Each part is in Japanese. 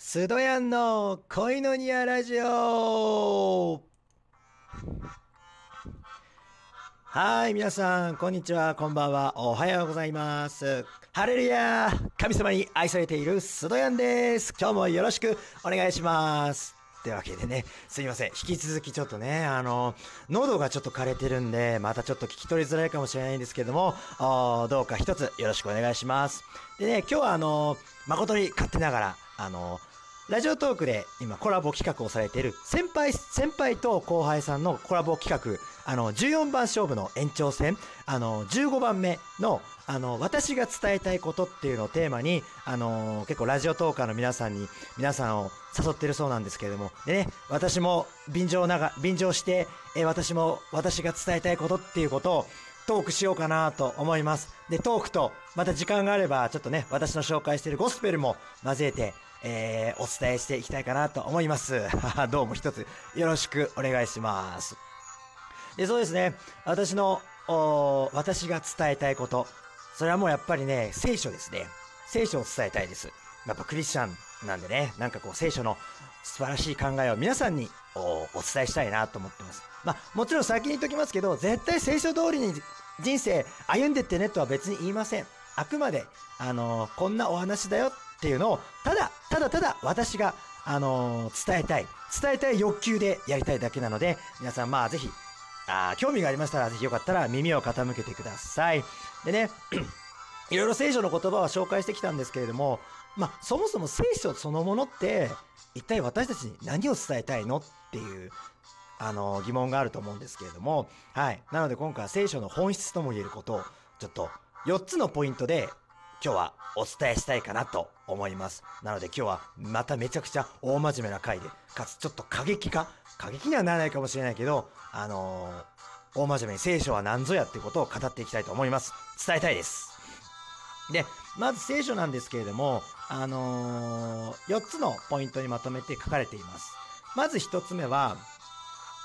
スドヤンの恋のニアラジオはい、皆さん、こんにちは、こんばんは、おはようございます。ハレルヤ神様に愛されているスドヤンです。今日もよろしくお願いします。というわけでね、すいません。引き続きちょっとね、あの、喉がちょっと枯れてるんで、またちょっと聞き取りづらいかもしれないんですけども、どうか一つよろしくお願いします。でね、今日はあの、誠に勝手ながら、あの、ラジオトークで今コラボ企画をされている先輩、先輩と後輩さんのコラボ企画、あの、14番勝負の延長戦、あの、15番目の、あの、私が伝えたいことっていうのをテーマに、あの、結構ラジオトーカーの皆さんに、皆さんを誘ってるそうなんですけれども、でね、私も便乗なが、便乗して、え私も私が伝えたいことっていうことを、トークしようかなと思います。で、トークと、また時間があれば、ちょっとね、私の紹介しているゴスペルも交えて、えーお伝えしていきたいかなと思います。どうも一つよろしくお願いします。で、そうですね、私の、私が伝えたいこと、それはもうやっぱりね、聖書ですね。聖書を伝えたいです。やっぱクリスチャンなんでね、なんかこう聖書の素晴らしい考えを皆さんにお伝えしたいなと思ってます。まあ、もちろん先に言っときますけど、絶対聖書通りに人生歩んでってねとは別に言いません。あくまで、あのこんなお話だよっていうのを、ただ、ただただ私が、あの伝えたい、伝えたい欲求でやりたいだけなので、皆さんまあぜひ、あ興味がありましたら、ぜひよかったら耳を傾けてください。でね、いろいろ聖書の言葉は紹介してきたんですけれども、まあ、そもそも聖書そのものって、一体私たちに何を伝えたいのっていう、あの、疑問があると思うんですけれども、はい。なので今回は聖書の本質とも言えることを、ちょっと4つのポイントで、今日はお伝えしたいかなと思います。なので今日はまためちゃくちゃ大真面目な回で、かつちょっと過激化、過激にはならないかもしれないけど、あのー大真面目に聖書は何ぞやってことを語っていきたいと思います。伝えたいです。で、まず聖書なんですけれども、あのー、4つのポイントにまとめて書かれています。まず1つ目は、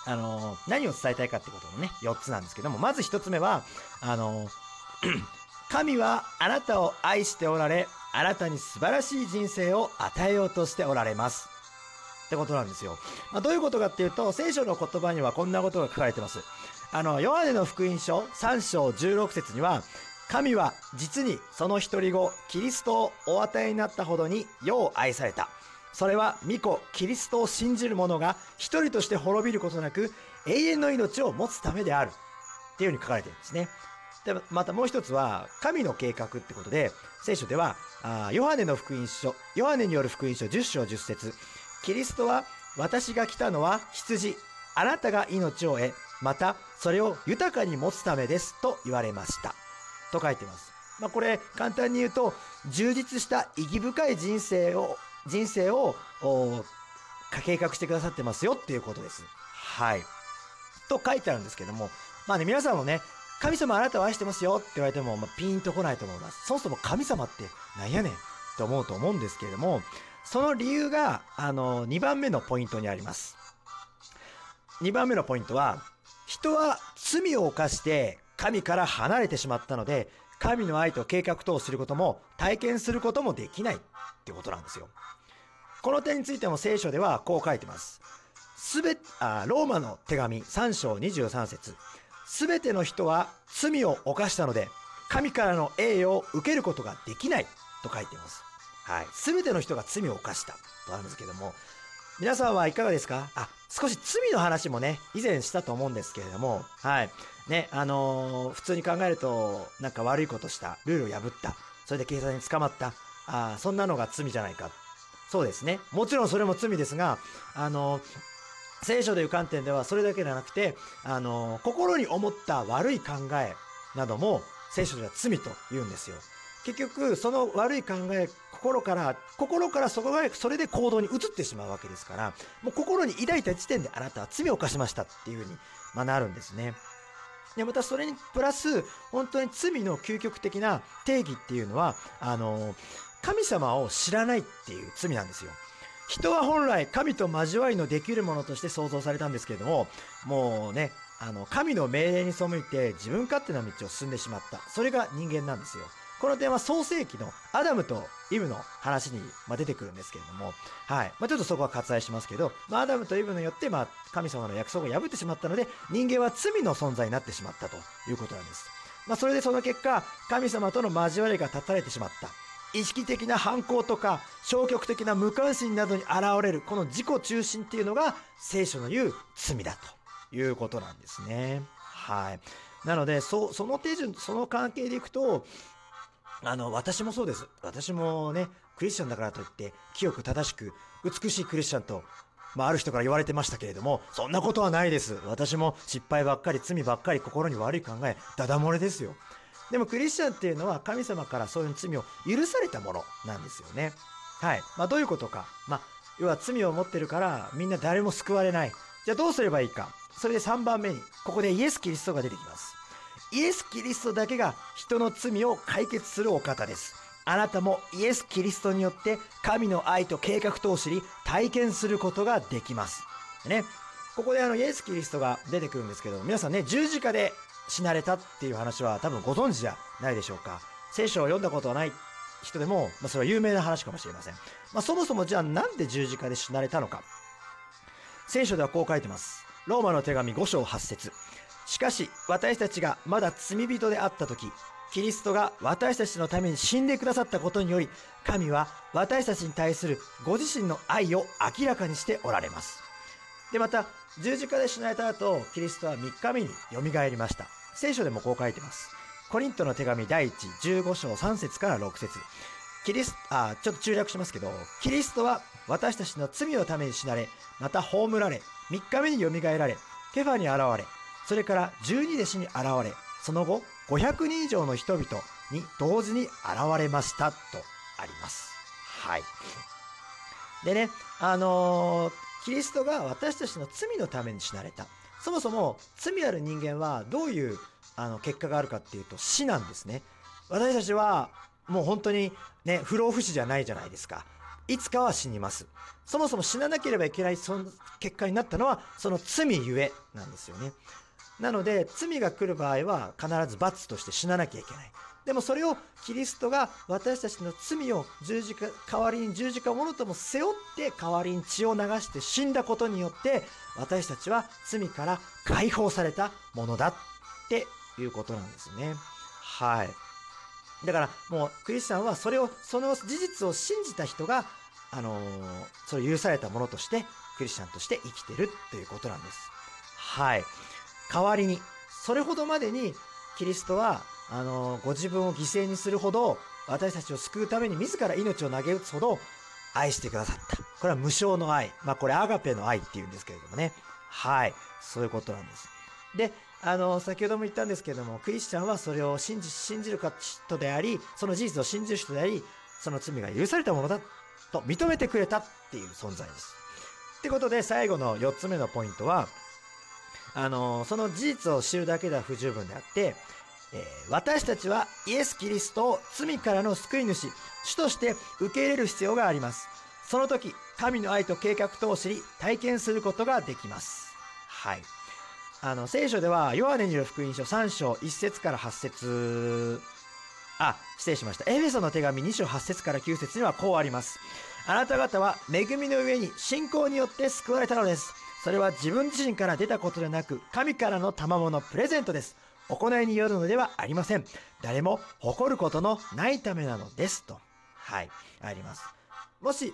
あのー何を伝えたいかってことのね、4つなんですけども、まず1つ目は、あのー神はあなたを愛しておられ、あなたに素晴らしい人生を与えようとしておられます。ってことなんですよ。まあ、どういうことかっていうと、聖書の言葉にはこんなことが書かれてます。あの、ヨハネの福音書3章16節には、神は実にその一人子、キリストをお与えになったほどによう愛された。それは御子、キリストを信じる者が一人として滅びることなく、永遠の命を持つためである。っていうふうに書かれてるんですね。でまたもう一つは神の計画ってことで聖書ではあヨハネの福音書ヨハネによる福音書10章10節。キリストは私が来たのは羊あなたが命を得またそれを豊かに持つためですと言われました。と書いてます、まあ、これ簡単に言うと充実した意義深い人生を人生を計画してくださってますよっていうことです。はい。と書いてあるんですけどもまあね皆さんもね神様あなたを愛してますよって言われても、まあ、ピンとこないと思います。そもそも神様ってなんやねんって思うと思うんですけれども、その理由が、あの、2番目のポイントにあります。2番目のポイントは、人は罪を犯して神から離れてしまったので、神の愛と計画とをすることも体験することもできないってことなんですよ。この点についても聖書ではこう書いてます。すべ、あ、ローマの手紙3章23節すべての人は罪を犯したので、神からの栄誉を受けることができないと書いています。はい。すべての人が罪を犯したとあるんですけども、皆さんはいかがですか？あ、少し罪の話もね、以前したと思うんですけれども、はい。ね、あのー普通に考えると、なんか悪いことした、ルールを破った、それで警察に捕まった、あーそんなのが罪じゃないか。そうですね。もちろんそれも罪ですが、あのー聖書でいう観点ではそれだけではなくて、あの心に思った悪い考えなども聖書では罪と言うんですよ。結局その悪い考え心から心からそこがそれで行動に移ってしまうわけですからもう心に抱いた時点であなたは罪を犯しましたっていうふうに、ま、なるんですね。でまたそれにプラス本当に罪の究極的な定義っていうのはあの神様を知らないっていう罪なんですよ。人は本来神と交わりのできるものとして創造されたんですけれどももうねあの神の命令に背いて自分勝手な道を進んでしまった。それが人間なんですよ。この点は創世記のアダムとイブの話に、ま、出てくるんですけれども、はい。まあ、ちょっとそこは割愛しますけど、まあ、アダムとイブによって、まあ、神様の約束を破ってしまったので人間は罪の存在になってしまったということなんです、まあ、それでその結果神様との交わりが断たれてしまった。意識的な反抗とか消極的な無関心などに現れるこの自己中心っていうのが聖書の言う罪だということなんですね。はい。なので、そその手順、その関係でいくと、あの、私もそうです。私もね、クリスチャンだからといって、清く正しく、美しいクリスチャンと、まあ、ある人から言われてましたけれども、そんなことはないです。私も失敗ばっかり、罪ばっかり、心に悪い考え、ダダ漏れですよ。でもクリスチャンっていうのは神様からそういう罪を許されたものなんですよね。はい。まあどういうことか。まあ要は罪を持ってるからみんな誰も救われない。じゃあどうすればいいか。それで3番目にここでイエス・キリストが出てきます。イエス・キリストだけが人の罪を解決するお方です。あなたもイエス・キリストによって神の愛と計画とを知り体験することができます。ね。ここであのイエス・キリストが出てくるんですけど皆さんね十字架で死なれたっていう話は多分ご存知じゃないでしょうか。聖書を読んだことはない人でも、まあ、それは有名な話かもしれません。まあ、そもそもじゃあなんで十字架で死なれたのか。聖書ではこう書いてます。ローマの手紙5章8節しかし私たちがまだ罪人であった時、キリストが私たちのために死んでくださったことにより、神は私たちに対するご自身の愛を明らかにしておられます。で、また、十字架で死なれた後、キリストは3日目によみがえりました。聖書でもこう書いてます。コリントの手紙第1、15章3節から6節キリストあ、ちょっと中略しますけど、キリストは私たちの罪のために死なれ、また葬られ、3日目によみがえられ、ケファに現れ、それから12弟子に現れ、その後、500人以上の人々に同時に現れましたとあります。はい。でね、あのー、キリストが私たちの罪のために死なれた。そもそも罪ある人間はどういうあの結果があるかっていうと死なんですね。私たちはもう本当にね、不老不死じゃないじゃないですか。いつかは死にます。そもそも死ななければいけないその結果になったのはその罪ゆえなんですよね。なので罪が来る場合は必ず罰として死ななきゃいけない。でもそれをキリストが私たちの罪を十字架代わりに十字架をものとも背負って代わりに血を流して死んだことによって私たちは罪から解放されたものだっていうことなんですね。はい。だからもうクリスチャンはそれをその事実を信じた人があのー、それ許されたものとしてクリスチャンとして生きてるということなんです。はい。代わりにそれほどまでにキリストはあのご自分を犠牲にするほど私たちを救うために自ら命を投げ打つほど愛してくださった。これは無償の愛。まあこれアガペの愛っていうんですけれどもね。はい。そういうことなんです。で、あの、先ほども言ったんですけども、クリスチャンはそれを信じ、信じる人であり、その事実を信じる人であり、その罪が許されたものだと認めてくれたっていう存在です。ってことで、最後の4つ目のポイントは、あの、その事実を知るだけでは不十分であって、え、私たちはイエス・キリストを罪からの救い主、主として受け入れる必要があります。その時、神の愛と計画とを知り、体験することができます。はい。あの、聖書では、ヨハネによる福音書3章1節から8節あ、失礼しました。エフェソの手紙2章8節から9節にはこうあります。あなた方は恵みの上に信仰によって救われたのです。それは自分自身から出たことでなく、神からの賜物プレゼントです。行いによるのではありません。誰も誇ることのないためなのです。と。はい。あります。もし、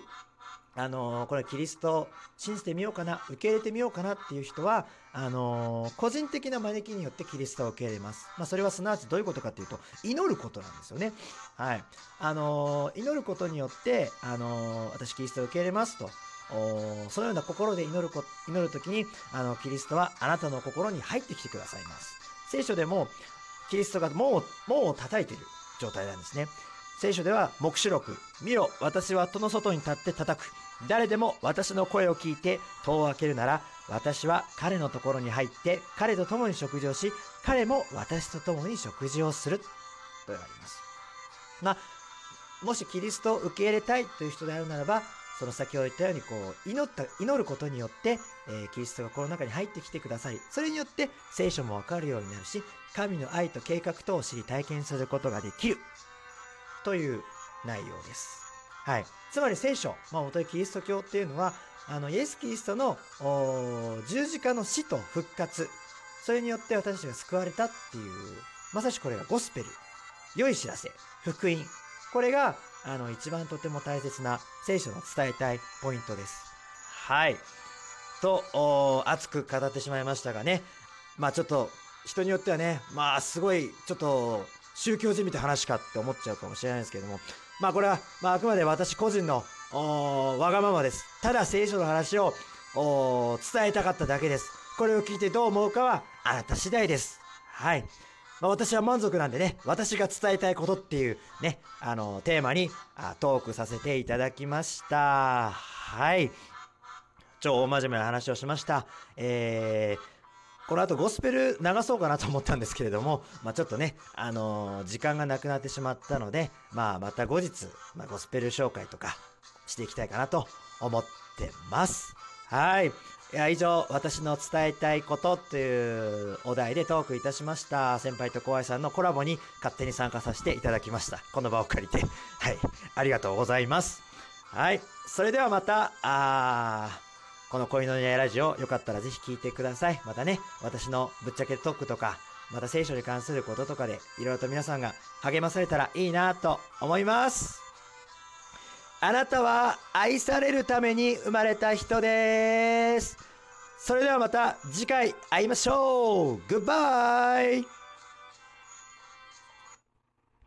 あのー、これキリスト信じてみようかな、受け入れてみようかなっていう人は、あのー、個人的な招きによってキリストを受け入れます。まあ、それはすなわちどういうことかっていうと、祈ることなんですよね。はい。あのー、祈ることによって、あの私キリストを受け入れますと。そのような心で祈るこ、祈るときに、あの、キリストはあなたの心に入ってきてくださいます。聖書でもキリストが門をを叩いている状態なんですね。聖書では黙示録、見ろ、私は戸の外に立って叩く。誰でも私の声を聞いて戸を開けるなら、私は彼のところに入って、彼と共に食事をし、彼も私と共に食事をする。と言われます。まあ、もしキリストを受け入れたいという人であるならば、その先ほど言ったようにこう祈った祈ることによって、えー、キリストがこの中に入ってきてくださいそれによって聖書もわかるようになるし神の愛と計画とを知り体験することができるという内容です。はい。つまり聖書、まあ、元キリスト教っていうのは、あの、イエス・キリストの十字架の死と復活、それによって私たちが救われたっていう、まさしくこれがゴスペル、良い知らせ、福音。これが、あの、一番とても大切な聖書の伝えたいポイントです。はい。と、熱く語ってしまいましたがね、まあちょっと、人によってはね、まあすごい、ちょっと、宗教じみた話かって思っちゃうかもしれないですけども、まあこれは、まああくまで私個人の、わがままです。ただ聖書の話を、伝えたかっただけです。これを聞いてどう思うかは、あなた次第です。はい。まあ、私は満足なんでね、私が伝えたいことっていうね、あの、テーマにあトークさせていただきました。はい。超大真面目な話をしました。えー、この後ゴスペル流そうかなと思ったんですけれども、まあ、ちょっとね、あのー時間がなくなってしまったので、まあ、また後日、まあ、ゴスペル紹介とかしていきたいかなと思ってます。はい。いや、以上、私の伝えたいことというお題でトークいたしました。先輩と後輩さんのコラボに勝手に参加させていただきました。この場を借りて。はい。ありがとうございます。はい。それではまた、あーこの恋の似合いラジオ、よかったらぜひ聞いてください。またね、私のぶっちゃけトークとか、また聖書に関することとかで、いろいろと皆さんが励まされたらいいなと思います。あなたは愛されるために生まれた人です。それではまた次回会いましょう。グッバイ